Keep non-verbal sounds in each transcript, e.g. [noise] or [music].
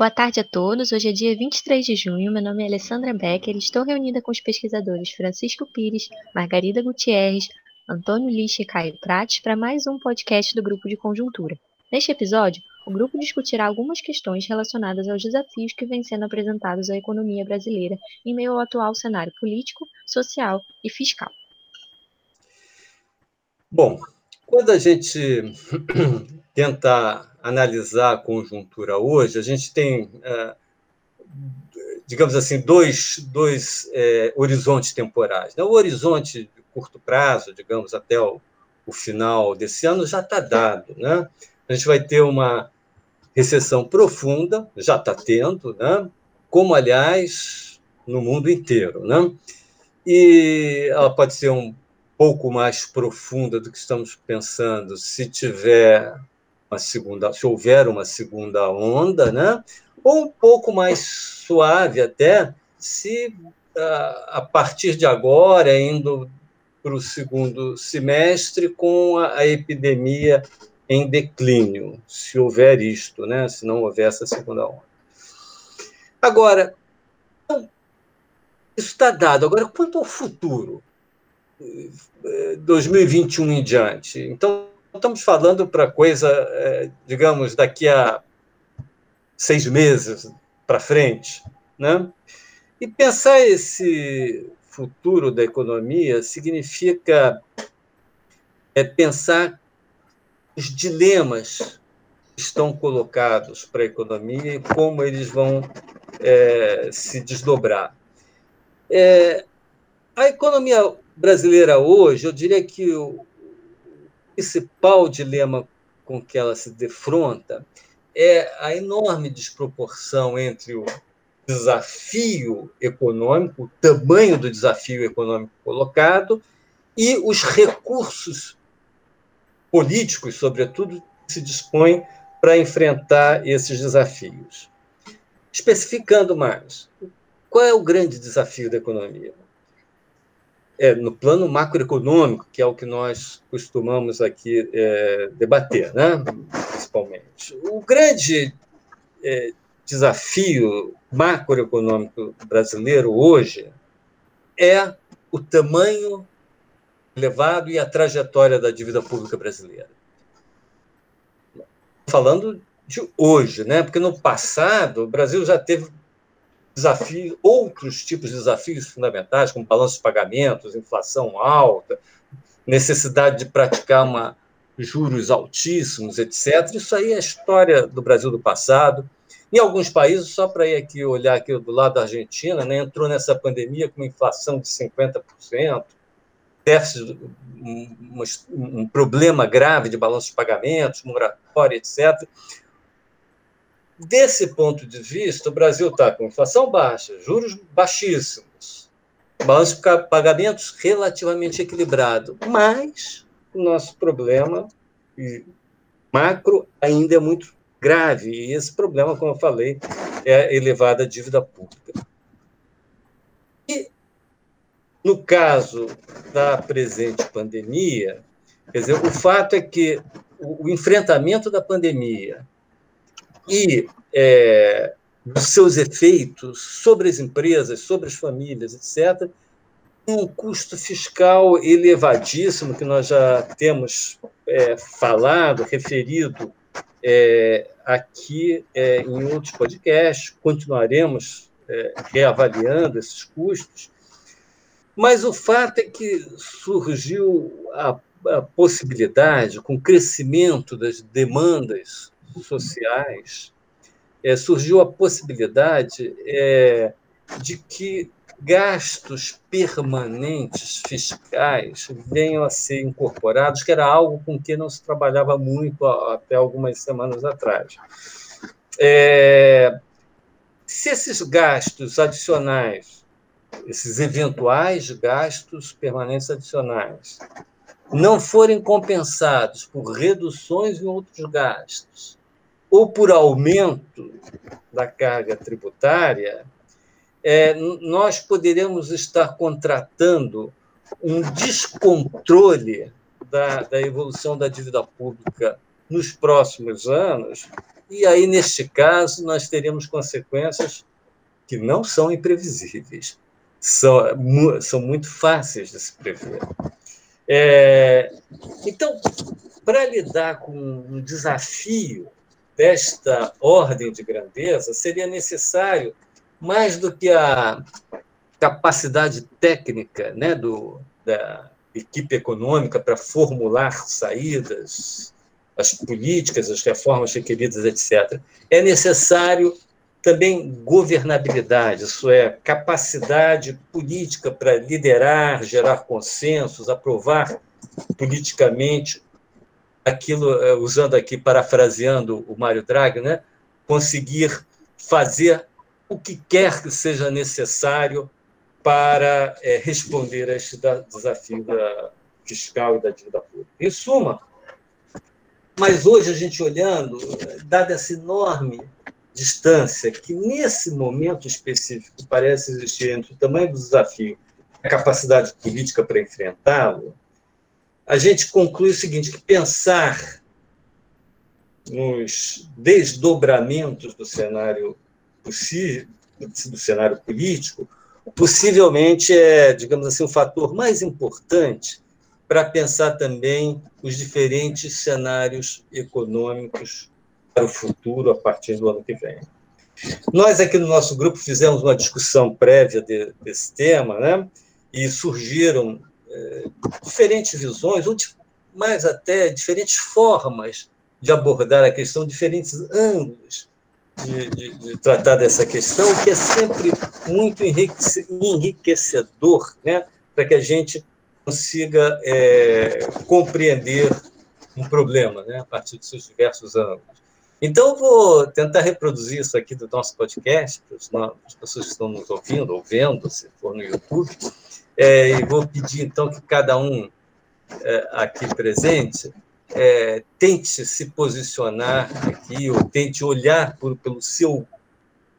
Boa tarde a todos. Hoje é dia 23 de junho. Meu nome é Alessandra Becker estou reunida com os pesquisadores Francisco Pires, Margarida Gutierrez, Antônio Lixe e Caio Prates para mais um podcast do Grupo de Conjuntura. Neste episódio, o grupo discutirá algumas questões relacionadas aos desafios que vêm sendo apresentados à economia brasileira em meio ao atual cenário político, social e fiscal. Bom, quando a gente [clears throat] tenta analisar a conjuntura hoje, a gente tem, é, digamos assim, dois, dois é, horizontes temporais. Né? O horizonte de curto prazo, digamos, até o, o final desse ano, já está dado. Né? A gente vai ter uma recessão profunda, já está tendo, né? como, aliás, no mundo inteiro. Né? E ela pode ser um pouco mais profunda do que estamos pensando se tiver uma segunda, se houver uma segunda onda, né? Ou um pouco mais suave até, se a partir de agora, indo para o segundo semestre, com a, epidemia em declínio, se houver isto, né? Se não houver essa segunda onda. Agora, isso está dado. Agora, quanto ao futuro, 2021 em diante. Então, estamos falando para coisa, é, digamos, daqui a seis meses para frente, né? E pensar esse futuro da economia significa é, pensar os dilemas que estão colocados para a economia e como eles vão é, se desdobrar. É, a economia brasileira hoje, eu diria que principal dilema com que ela se defronta é a enorme desproporção entre o desafio econômico, o tamanho do desafio econômico colocado e os recursos políticos, sobretudo, que se dispõem para enfrentar esses desafios. Especificando mais, qual é o grande desafio da economia? É, no plano macroeconômico, que é o que nós costumamos aqui é, debater, né? principalmente. O grande é, desafio macroeconômico brasileiro hoje é o tamanho elevado e a trajetória da dívida pública brasileira. Falando de hoje, né? porque no passado o Brasil já teve desafios, outros tipos de desafios fundamentais, como balanço de pagamentos, inflação alta, necessidade de praticar uma juros altíssimos, etc. Isso aí é história do Brasil do passado. Em alguns países, só para ir aqui olhar aqui do lado da Argentina, né, entrou nessa pandemia com inflação de 50%, déficit, um, um problema grave de balanço de pagamentos, moratória, etc. Desse ponto de vista, o Brasil está com inflação baixa, juros baixíssimos, balanço de pagamentos relativamente equilibrado, mas o nosso problema macro ainda é muito grave, e esse problema, como eu falei, é a elevada dívida pública. E, no caso da presente pandemia, quer dizer, o fato é que o enfrentamento da pandemia e é, dos seus efeitos sobre as empresas, sobre as famílias, etc., um custo fiscal elevadíssimo, que nós já temos é, falado, referido é, aqui é, em outros podcasts, continuaremos é, reavaliando esses custos, mas o fato é que surgiu a, a possibilidade, com o crescimento das demandas sociais, é, surgiu a possibilidade é, de que gastos permanentes fiscais venham a ser incorporados, que era algo com que não se trabalhava muito até algumas semanas atrás. É, se esses gastos adicionais, esses eventuais gastos permanentes adicionais, não forem compensados por reduções em outros gastos, ou por aumento da carga tributária, é, nós poderemos estar contratando um descontrole da, da evolução da dívida pública nos próximos anos, e aí, neste caso, nós teremos consequências que não são imprevisíveis, são, são muito fáceis de se prever. É, então, para lidar com um desafio desta ordem de grandeza, seria necessário, mais do que a capacidade técnica né, do, da equipe econômica para formular saídas, as políticas, as reformas requeridas, etc. É necessário também governabilidade, isso é, capacidade política para liderar, gerar consensos, aprovar politicamente aquilo, eh, usando aqui, parafraseando o Mário Draghi, né? conseguir fazer o que quer que seja necessário para é, responder a este desafio da fiscal e da dívida pública. Em suma, mas hoje a gente olhando, dada essa enorme distância que nesse momento específico parece existir entre o tamanho do desafio a capacidade política para enfrentá-lo, a gente conclui o seguinte, que pensar nos desdobramentos do cenário possível, do cenário político, possivelmente é, digamos assim, o fator mais importante para pensar também os diferentes cenários econômicos para o futuro a partir do ano que vem. Nós aqui no nosso grupo fizemos uma discussão prévia de, desse tema, né? E surgiram diferentes visões, ou mais até diferentes formas de abordar a questão, diferentes ângulos de, de, de tratar dessa questão, que é sempre muito enriquecedor, né? Para que a gente consiga é, compreender um problema, né, a partir de seus diversos ângulos. Então, vou tentar reproduzir isso aqui do nosso podcast, para as pessoas que estão nos ouvindo ou vendo, se for no YouTube, é, e vou pedir, então, que cada um é, aqui presente é, tente se posicionar aqui, ou tente olhar por, pelo seu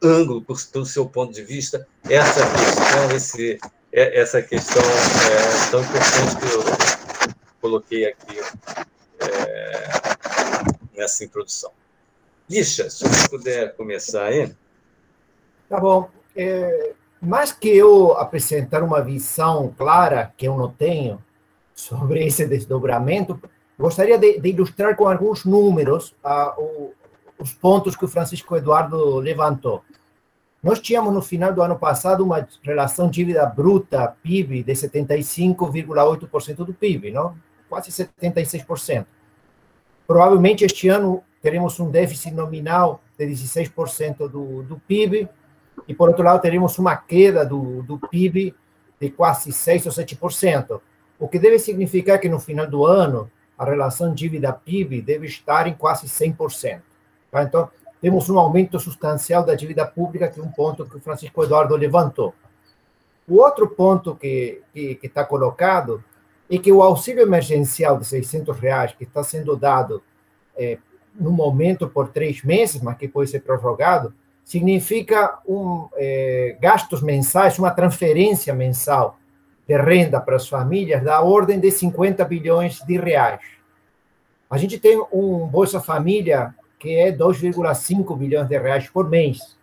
ângulo, por, pelo seu ponto de vista, essa questão, esse é, essa questão é, tão importante que eu coloquei aqui é, nessa introdução. Lixa, se você puder começar aí. Tá bom. É, mais que eu apresentar uma visão clara, que eu não tenho, sobre esse desdobramento, gostaria de, de ilustrar com alguns números ah, o, os pontos que o Francisco Eduardo levantou. Nós tínhamos no final do ano passado uma relação dívida bruta PIB de 75,8% do PIB, não? quase 76%. Provavelmente este ano teremos um déficit nominal de 16% do, do PIB, e por outro lado teremos uma queda do, do PIB de quase 6 ou 7%, o que deve significar que no final do ano a relação dívida-PIB deve estar em quase 100%. Tá? Então, temos um aumento substancial da dívida pública, que é um ponto que o Francisco Eduardo levantou. O outro ponto que está colocado é que o auxílio emergencial de 600 reais, que está sendo dado é, no momento por três meses, mas que pode ser prorrogado, significa um, é, gastos mensais, uma transferência mensal de renda para as famílias da ordem de 50 bilhões de reais. A gente tem um Bolsa Família que é 2,5 bilhões de reais por mês.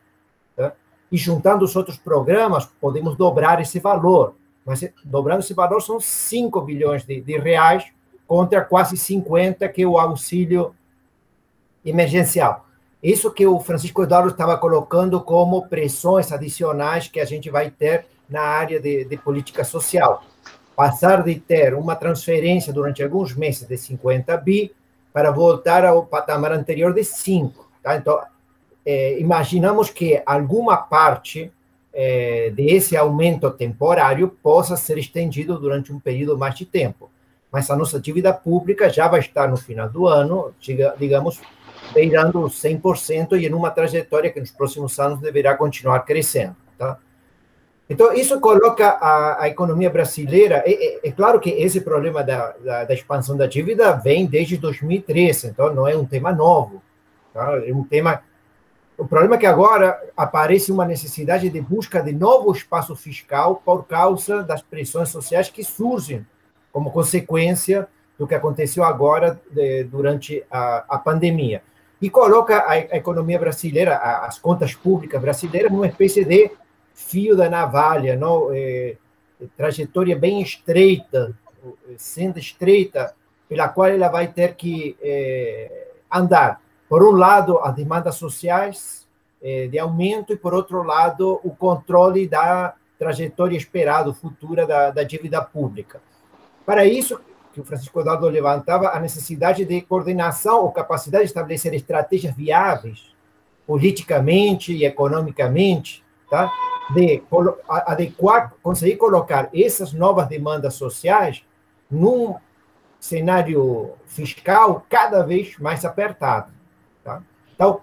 Tá? E juntando os outros programas, podemos dobrar esse valor. Mas dobrando esse valor são 5 bilhões de, de reais contra quase 50 que é o auxílio emergencial. Isso que o Francisco Eduardo estava colocando como pressões adicionais que a gente vai ter na área de, de política social. Passar de ter uma transferência durante alguns meses de 50 bi para voltar ao patamar anterior de 5. Tá? Então, é, imaginamos que alguma parte é, desse aumento temporário possa ser estendido durante um período mais de tempo. Mas a nossa dívida pública já vai estar no final do ano, digamos, beirando 100% e em uma trajetória que nos próximos anos deverá continuar crescendo. Tá? Então, isso coloca a, a economia brasileira. É, é, é, claro que esse problema da, da, da, expansão da dívida vem desde 2013, então não é um tema novo. Tá? É um tema. O problema é que agora aparece uma necessidade de busca de novo espaço fiscal por causa das pressões sociais que surgem como consequência do que aconteceu agora de, durante a, a pandemia. E coloca a, a economia brasileira, a, as contas públicas brasileiras, numa espécie de fio da navalha, não? É, trajetória bem estreita, sendo estreita, pela qual ela vai ter que é, andar. Por um lado, as demandas sociais é, de aumento, e por outro lado, o controle da trajetória esperada, futura da, da dívida pública. Para isso, que o Francisco Eduardo levantava, a necessidade de coordenação ou capacidade de estabelecer estratégias viáveis, politicamente e economicamente, tá? de adequar, conseguir colocar essas novas demandas sociais num cenário fiscal cada vez mais apertado. Tá? Então,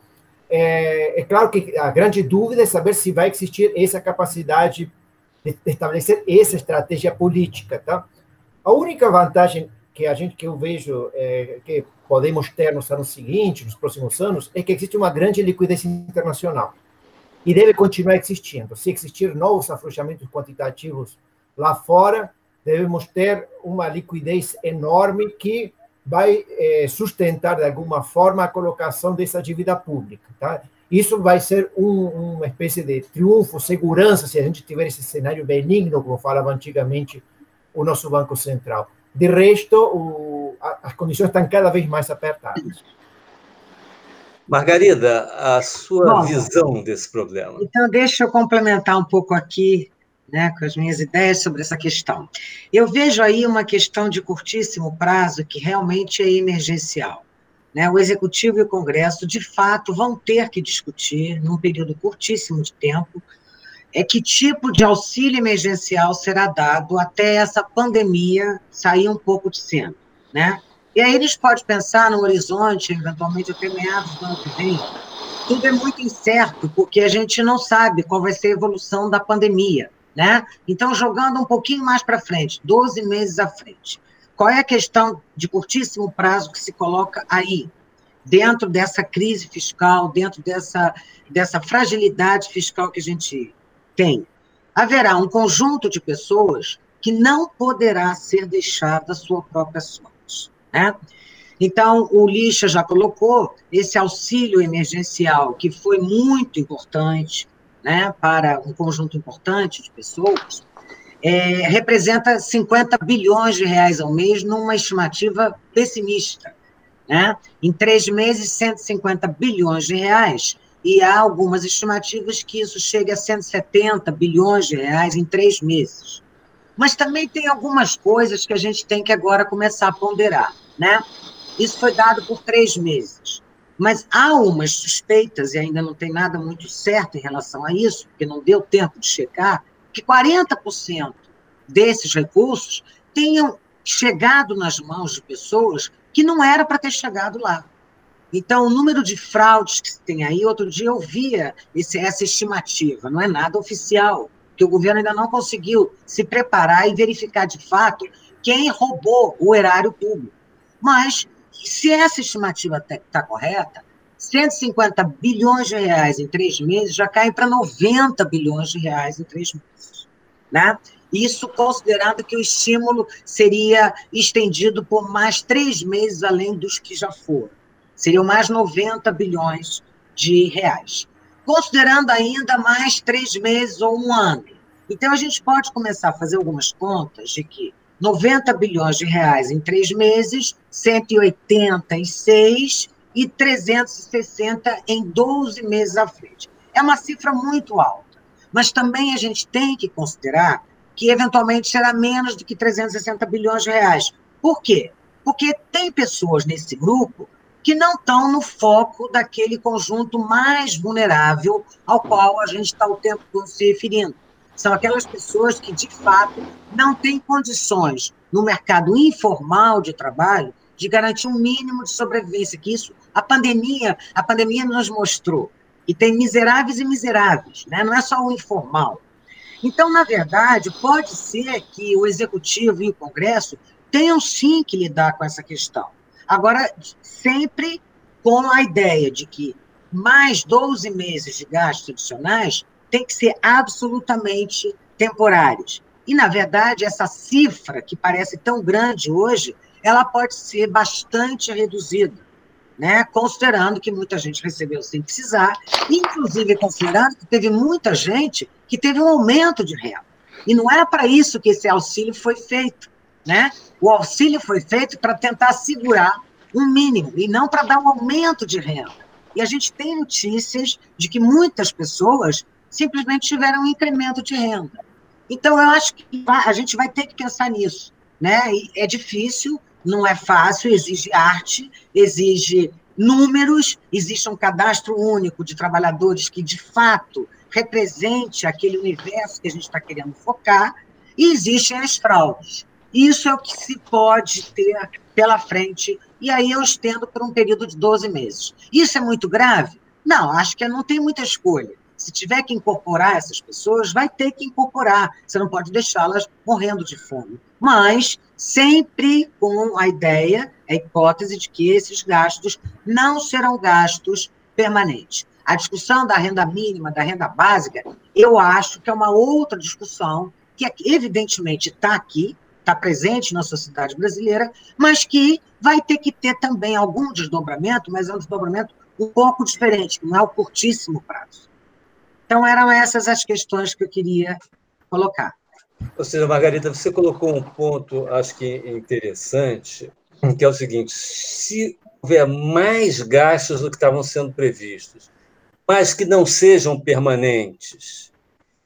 é, é, claro que a grande dúvida é saber se vai existir essa capacidade de estabelecer essa estratégia política. Tá? A única vantagem que a gente que eu vejo é, que podemos ter nos anos seguintes, nos próximos anos, é que existe uma grande liquidez internacional e deve continuar existindo. Se existir novos afrouxamentos quantitativos lá fora, devemos ter uma liquidez enorme que vai é, sustentar de alguma forma a colocação dessa dívida pública. Tá? Isso vai ser um, uma espécie de triunfo, segurança, se a gente tiver esse cenário benigno, como falava antigamente o nosso Banco Central. De resto, o, a, as condições estão cada vez mais apertadas. Margarida, a sua Bom, visão desse problema. Então, deixa eu complementar um pouco aqui né, com as minhas ideias sobre essa questão. Eu vejo aí uma questão de curtíssimo prazo que realmente é emergencial. Né? O Executivo e o Congresso, de fato, vão ter que discutir, num período curtíssimo de tempo, é que tipo de auxílio emergencial será dado até essa pandemia sair um pouco de cena. Né? E aí eles podem pensar no horizonte, eventualmente até meados do ano que vem. Tudo é muito incerto, porque a gente não sabe qual vai ser a evolução da pandemia. Né? Então, jogando um pouquinho mais para frente, 12 meses à frente, qual é a questão de curtíssimo prazo que se coloca aí, dentro dessa crise fiscal, dentro dessa, dessa fragilidade fiscal que a gente tem? Haverá um conjunto de pessoas que não poderá ser deixada à sua própria sorte. Né? Então, o Lixa já colocou esse auxílio emergencial, que foi muito importante, né, para um conjunto importante de pessoas, é, representa 50 bilhões de reais ao mês numa estimativa pessimista. Né? Em três meses, 150 bilhões de reais, e há algumas estimativas que isso chegue a 170 bilhões de reais em três meses. Mas também tem algumas coisas que a gente tem que agora começar a ponderar. Né? Isso foi dado por três meses. Mas há umas suspeitas, e ainda não tem nada muito certo em relação a isso, porque não deu tempo de checar, que 40% desses recursos tenham chegado nas mãos de pessoas que não era para ter chegado lá. Então, o número de fraudes que tem aí, outro dia eu via esse, essa estimativa, não é nada oficial, que o governo ainda não conseguiu se preparar e verificar de fato quem roubou o erário público. Mas se essa estimativa está correta, 150 bilhões de reais em três meses já caem para 90 bilhões de reais em três meses. Né? Isso considerando que o estímulo seria estendido por mais três meses além dos que já foram. Seriam mais 90 bilhões de reais. Considerando ainda mais três meses ou um ano. Então, a gente pode começar a fazer algumas contas de que 90 bilhões de reais em três meses, 186 e 360 em 12 meses à frente. É uma cifra muito alta, mas também a gente tem que considerar que eventualmente será menos do que 360 bilhões de reais. Por quê? Porque tem pessoas nesse grupo que não estão no foco daquele conjunto mais vulnerável ao qual a gente está o tempo todo se referindo são aquelas pessoas que, de fato, não têm condições no mercado informal de trabalho de garantir um mínimo de sobrevivência, que isso a pandemia, a pandemia nos mostrou. E tem miseráveis e miseráveis, né? não é só o informal. Então, na verdade, pode ser que o executivo e o Congresso tenham sim que lidar com essa questão. Agora, sempre com a ideia de que mais 12 meses de gastos adicionais tem que ser absolutamente temporários. E, na verdade, essa cifra, que parece tão grande hoje, ela pode ser bastante reduzida. né, considerando que muita gente recebeu sem precisar, inclusive considerando que teve muita gente que teve um aumento de renda. E não era para isso que esse auxílio foi feito. Né? O auxílio foi feito para tentar segurar um mínimo e não para dar um aumento de renda. E a gente tem notícias de que muitas pessoas simplesmente tiveram um incremento de renda. Então, eu acho que a gente vai ter que pensar nisso. Né? E é difícil, não é fácil, exige arte, exige números, existe um cadastro único de trabalhadores que, de fato, represente aquele universo que a gente está querendo focar, e existem as fraudes. Isso é o que se pode ter pela frente, e aí eu estendo por um período de 12 meses. Isso é muito grave? Não, acho que não tem muita escolha. Se tiver que incorporar essas pessoas, vai ter que incorporar. Você não pode deixá-las morrendo de fome. Mas sempre com a ideia, a hipótese de que esses gastos não serão gastos permanentes. A discussão da renda mínima, da renda básica, eu acho que é uma outra discussão que evidentemente está aqui, está presente na sociedade brasileira, mas que vai ter que ter também algum desdobramento, mas é um desdobramento um pouco diferente, não é o curtíssimo prazo. Então, eram essas as questões que eu queria colocar. Ou seja, Margarida, você colocou um ponto, acho que interessante, que é o seguinte: se houver mais gastos do que estavam sendo previstos, mas que não sejam permanentes,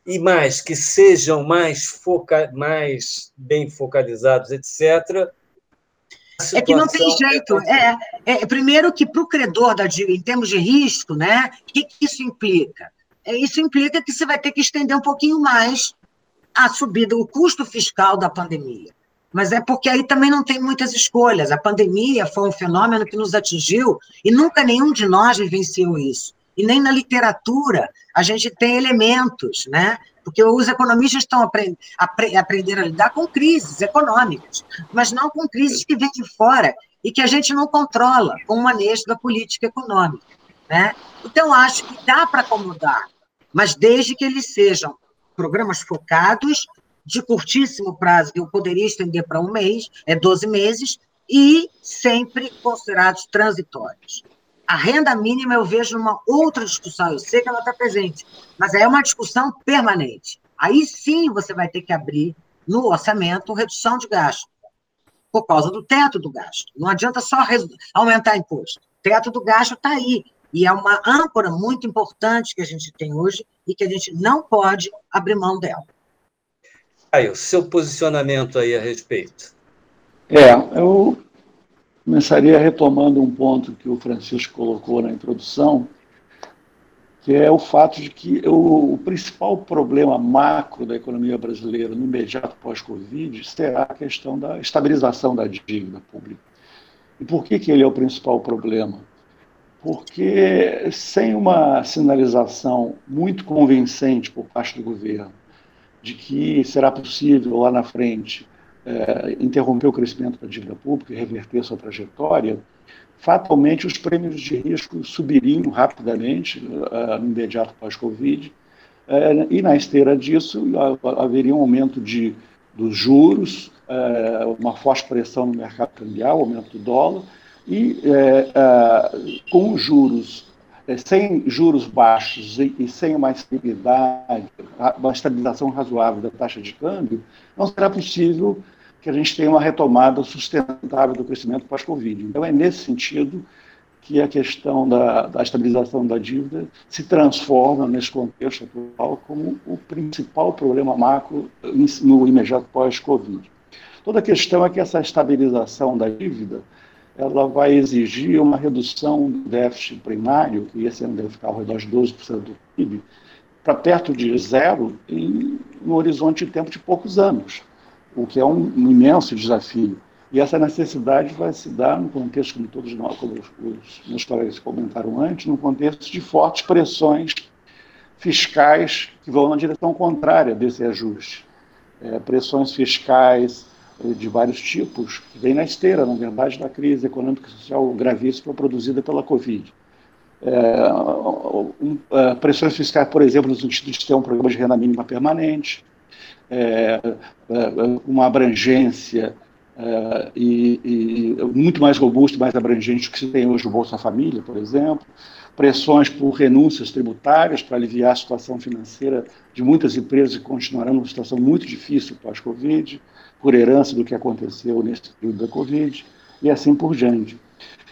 e mais que sejam mais, foca mais bem focalizados, etc. É que não tem jeito. É, é primeiro que para o credor da dívida, em termos de risco, né, o que, que isso implica? É, isso implica que você vai ter que estender um pouquinho mais a subida, o custo fiscal da pandemia. Mas é porque aí também não tem muitas escolhas. A pandemia foi um fenômeno que nos atingiu e nunca nenhum de nós vivenciou isso e nem na literatura a gente tem elementos, né? Porque os economistas estão aprend apre aprendendo a lidar com crises econômicas, mas não com crises que vêm de fora e que a gente não controla com o manejo da política econômica, né? Então acho que dá para acomodar, mas desde que eles sejam programas focados de curtíssimo prazo, que eu poderia estender para um mês, é 12 meses, e sempre considerados transitórios. A renda mínima eu vejo numa outra discussão, eu sei que ela está presente, mas é uma discussão permanente. Aí sim você vai ter que abrir no orçamento redução de gasto, por causa do teto do gasto. Não adianta só aumentar imposto. O teto do gasto está aí. E é uma âncora muito importante que a gente tem hoje e que a gente não pode abrir mão dela. Aí, o seu posicionamento aí a respeito. É, eu Começaria retomando um ponto que o Francisco colocou na introdução, que é o fato de que o, o principal problema macro da economia brasileira no imediato pós-Covid será a questão da estabilização da dívida pública. E por que, que ele é o principal problema? Porque sem uma sinalização muito convincente por parte do governo de que será possível lá na frente é, interromper o crescimento da dívida pública e reverter sua trajetória, fatalmente os prêmios de risco subiriam rapidamente uh, no imediato pós-Covid, uh, e na esteira disso haveria um aumento de, dos juros, uh, uma forte pressão no mercado cambial, aumento do dólar, e com os juros, sem juros baixos e sem uma estabilidade, uma estabilização razoável da taxa de câmbio, não será possível que a gente tenha uma retomada sustentável do crescimento pós-Covid. Então, é nesse sentido que a questão da, da, estabilização da dívida se transforma, nesse contexto atual, como o principal problema macro no imediato pós-Covid. Toda a questão é que essa estabilização da dívida ela vai exigir uma redução do déficit primário, que esse ano deve ficar ao redor de 12% do PIB, para perto de zero em um horizonte de tempo de poucos anos o que é um, um imenso desafio. E essa necessidade vai se dar no contexto, como todos nós, como os, os meus colegas comentaram antes, no contexto de fortes pressões fiscais que vão na direção contrária desse ajuste. É, pressões fiscais eh, de vários tipos, que vêm na esteira, na verdade, da crise econômica e social gravíssima produzida pela Covid. É, um, uh, pressões fiscais, por exemplo, no sentido de ter um programa de renda mínima permanente, é, é, uma abrangência uh, e, e, muito mais robusto, mais abrangente que se tem hoje o Bolsa Família, por exemplo, pressões por renúncias tributárias para aliviar a situação financeira de muitas empresas que continuarão numa situação muito difícil pós-Covid, por herança do que aconteceu nesse período da Covid, e assim por diante.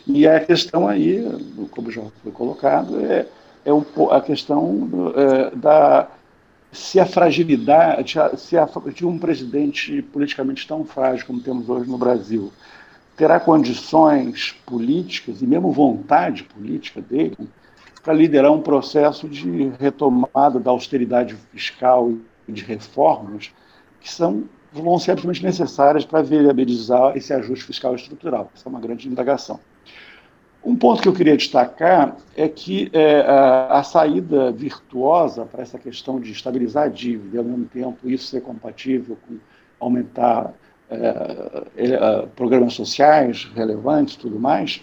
E a questão aí, como já foi colocado, é, é a questão é, da se a fragilidade, se a, de um presidente politicamente tão frágil como temos hoje no Brasil terá condições políticas e mesmo vontade política dele para liderar um processo de retomada da austeridade fiscal e de reformas que são vão ser absolutamente necessárias para viabilizar esse ajuste fiscal estrutural. Essa é uma grande indagação. Um ponto que eu queria destacar é que é, a, a, saída virtuosa para essa questão de estabilizar a dívida e, ao mesmo tempo, isso ser compatível com aumentar é, é, programas sociais relevantes tudo mais,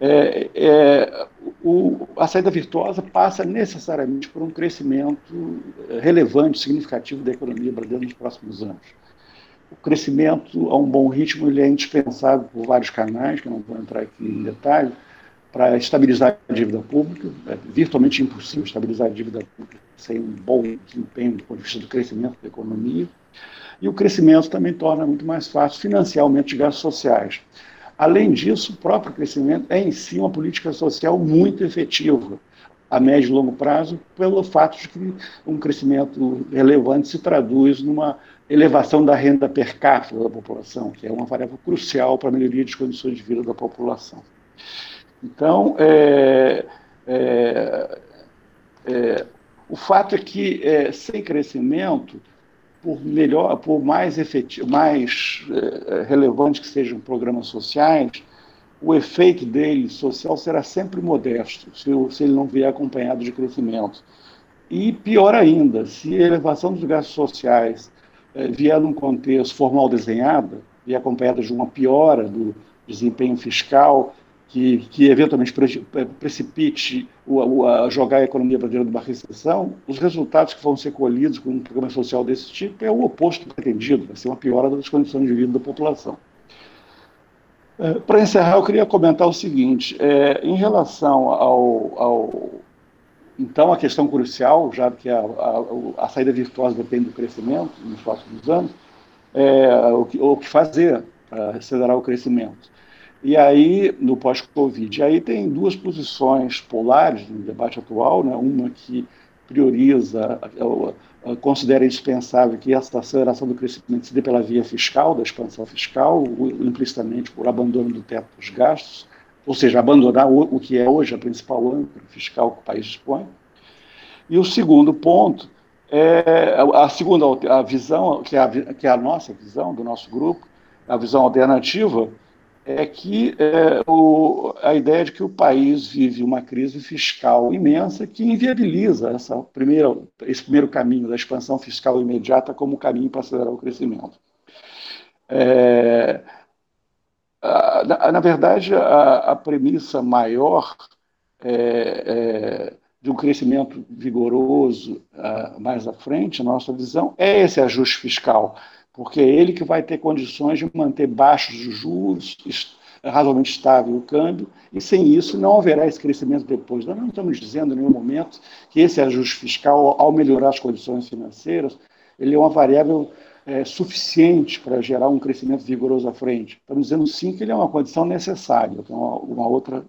é, é, o, a saída virtuosa passa necessariamente por um crescimento relevante, significativo da economia brasileira nos próximos anos o crescimento a um bom ritmo ele é indispensável por vários canais, que eu não vou entrar aqui em detalhe, para estabilizar a dívida pública. É virtualmente impossível estabilizar a dívida pública sem um bom desempenho do ponto de vista do crescimento da economia. E o crescimento também torna muito mais fácil financiar de gastos sociais. Além disso, o próprio crescimento é em si uma política social muito efetiva a médio e longo prazo, pelo fato de que um crescimento relevante se traduz numa elevação da renda per capita da população, que é uma variável crucial para a melhoria das condições de vida da população. Então, é, é, é, o fato é que, é, sem crescimento, por melhor, por mais efetivo, mais é, relevante que sejam programas sociais, o efeito dele social será sempre modesto, se, se ele não vier acompanhado de crescimento. E pior ainda, se a elevação dos gastos sociais vier num contexto formal desenhada e acompanhada de uma piora do desempenho fiscal, que, que eventualmente precipite o, a jogar a economia brasileira numa recessão, os resultados que vão ser colhidos com um programa social desse tipo é o oposto pretendido, vai ser uma piora das condições de vida da população. É, Para encerrar, eu queria comentar o seguinte: é, em relação ao, ao, Então, a questão crucial, já que a, a, a, saída virtuosa depende do crescimento nos próximos anos, é o que, o que fazer para acelerar o crescimento. E aí, no pós-Covid, aí tem duas posições polares no debate atual, né? uma que prioriza considera indispensável que essa aceleração do crescimento se dê pela via fiscal, da expansão fiscal, implicitamente por abandono do teto dos gastos, ou seja, abandonar o, o que é hoje a principal âncora fiscal que o país dispõe. E o segundo ponto é a segunda a visão, que é a, que é a nossa visão do nosso grupo, a visão alternativa, é que é, o, a ideia de que o país vive uma crise fiscal imensa que inviabiliza essa primeira, esse primeiro caminho da expansão fiscal imediata como caminho para acelerar o crescimento. É, a, na, na, verdade, a, a premissa maior é, é de um crescimento vigoroso mais à frente, a nossa visão, é esse ajuste fiscal porque é ele que vai ter condições de manter baixos os juros, razoavelmente estável o câmbio, e sem isso não haverá esse crescimento depois. Nós não estamos dizendo em nenhum momento que esse ajuste fiscal, ao melhorar as condições financeiras, ele é uma variável é, suficiente para gerar um crescimento vigoroso à frente. Estamos dizendo sim que ele é uma condição necessária, que é uma, uma outra,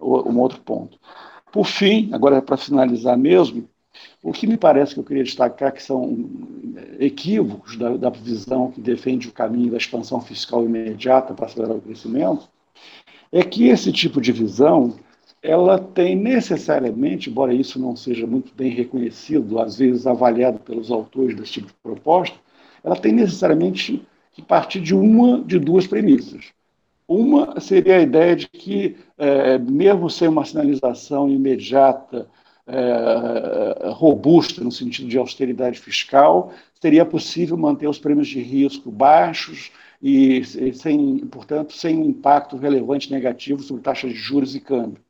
um outro ponto. Por fim, agora para finalizar mesmo, o que me parece que eu queria destacar que são equívocos da, da visão que defende o caminho da expansão fiscal imediata para acelerar o crescimento, é que esse tipo de visão ela tem necessariamente, embora isso não seja muito bem reconhecido, às vezes avaliado pelos autores desse tipo de proposta, ela tem necessariamente que partir de uma de duas premissas. Uma seria a ideia de que, é, mesmo sem uma sinalização imediata é, robusta no sentido de austeridade fiscal, seria possível manter os prêmios de risco baixos e, sem, portanto, sem um impacto relevante negativo sobre taxas de juros e câmbio.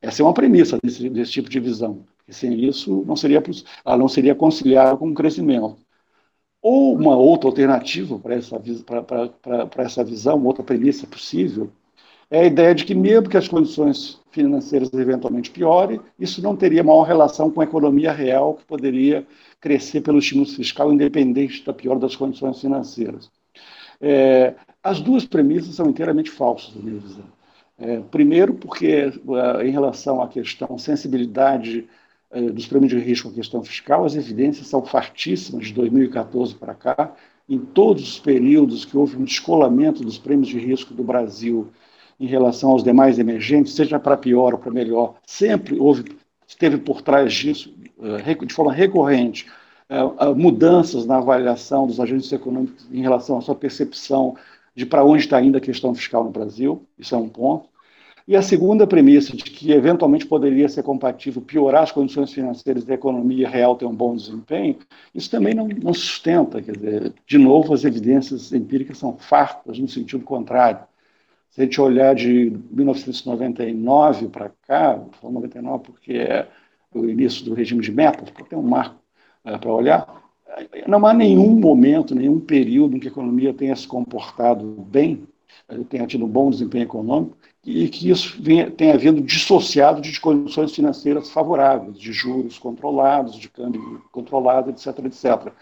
Essa é uma premissa desse, desse tipo de visão. Porque sem isso, não seria, ela não seria conciliável com o crescimento. Ou uma outra alternativa para essa, para essa visão, outra premissa possível, é a ideia de que, mesmo que as condições financeiras eventualmente piorem, isso não teria maior relação com a economia real, que poderia crescer pelo estímulo fiscal, independente da pior das condições financeiras. É, as duas premissas são inteiramente falsas, minha visão. É, primeiro, porque, é, em relação à questão sensibilidade dos prêmios de risco à questão fiscal, as evidências são fartíssimas de 2014 para cá. Em todos os períodos que houve um descolamento dos prêmios de risco do Brasil em relação aos demais emergentes, seja para pior ou para melhor, sempre houve, esteve por trás disso, eh, de forma recorrente, eh, mudanças na avaliação dos agentes econômicos em relação à sua percepção de para onde está indo a questão fiscal no Brasil, isso é um ponto. E a segunda premissa de que eventualmente poderia ser compatível piorar as condições financeiras da economia real ter um bom desempenho, isso também não, não sustenta. Quer dizer, de novo, as evidências empíricas são fartas no sentido contrário. Se a gente olhar de 1999 para cá, vou 99 porque é o início do regime de metas, porque tem um marco é, para olhar, não há nenhum momento, nenhum período em que a economia tenha se comportado bem, tenha tido um bom desempenho econômico, e que isso tenha havido dissociado de condições financeiras favoráveis, de juros controlados, de câmbio controlado, etc, etc.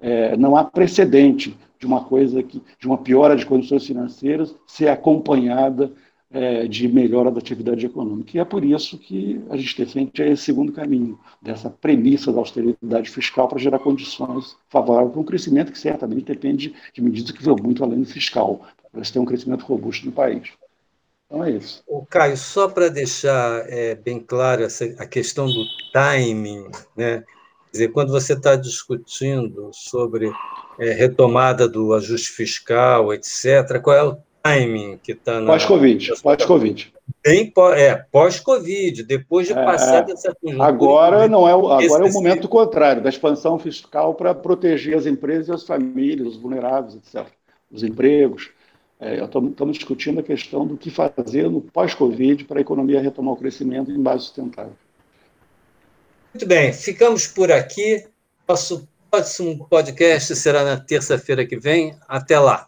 É, não há precedente de uma coisa que, de uma piora de condições financeiras ser acompanhada é, de melhora da atividade econômica. E é por isso que a gente defende esse segundo caminho, dessa premissa da austeridade fiscal para gerar condições favoráveis para um crescimento que certamente depende de medidas que vão muito além do fiscal, para se ter um crescimento robusto no país. Então é isso. O Caio, só para deixar é, bem claro essa, a questão do timing, né? Quer dizer, quando você está discutindo sobre é, retomada do ajuste fiscal, etc., qual é o que está na. Pós-Covid. Pós-Covid. Bem, é, pós-Covid, depois de é, passar é, dessa conjuntura. Agora não é, agora é o momento contrário, da expansão fiscal para proteger as empresas e as famílias, os vulneráveis, etc., os empregos. É, estamos discutindo a questão do que fazer no pós-Covid para a economia retomar o crescimento em base sustentável. Muito bem, ficamos por aqui. Nosso próximo podcast será na terça-feira que vem. Até lá.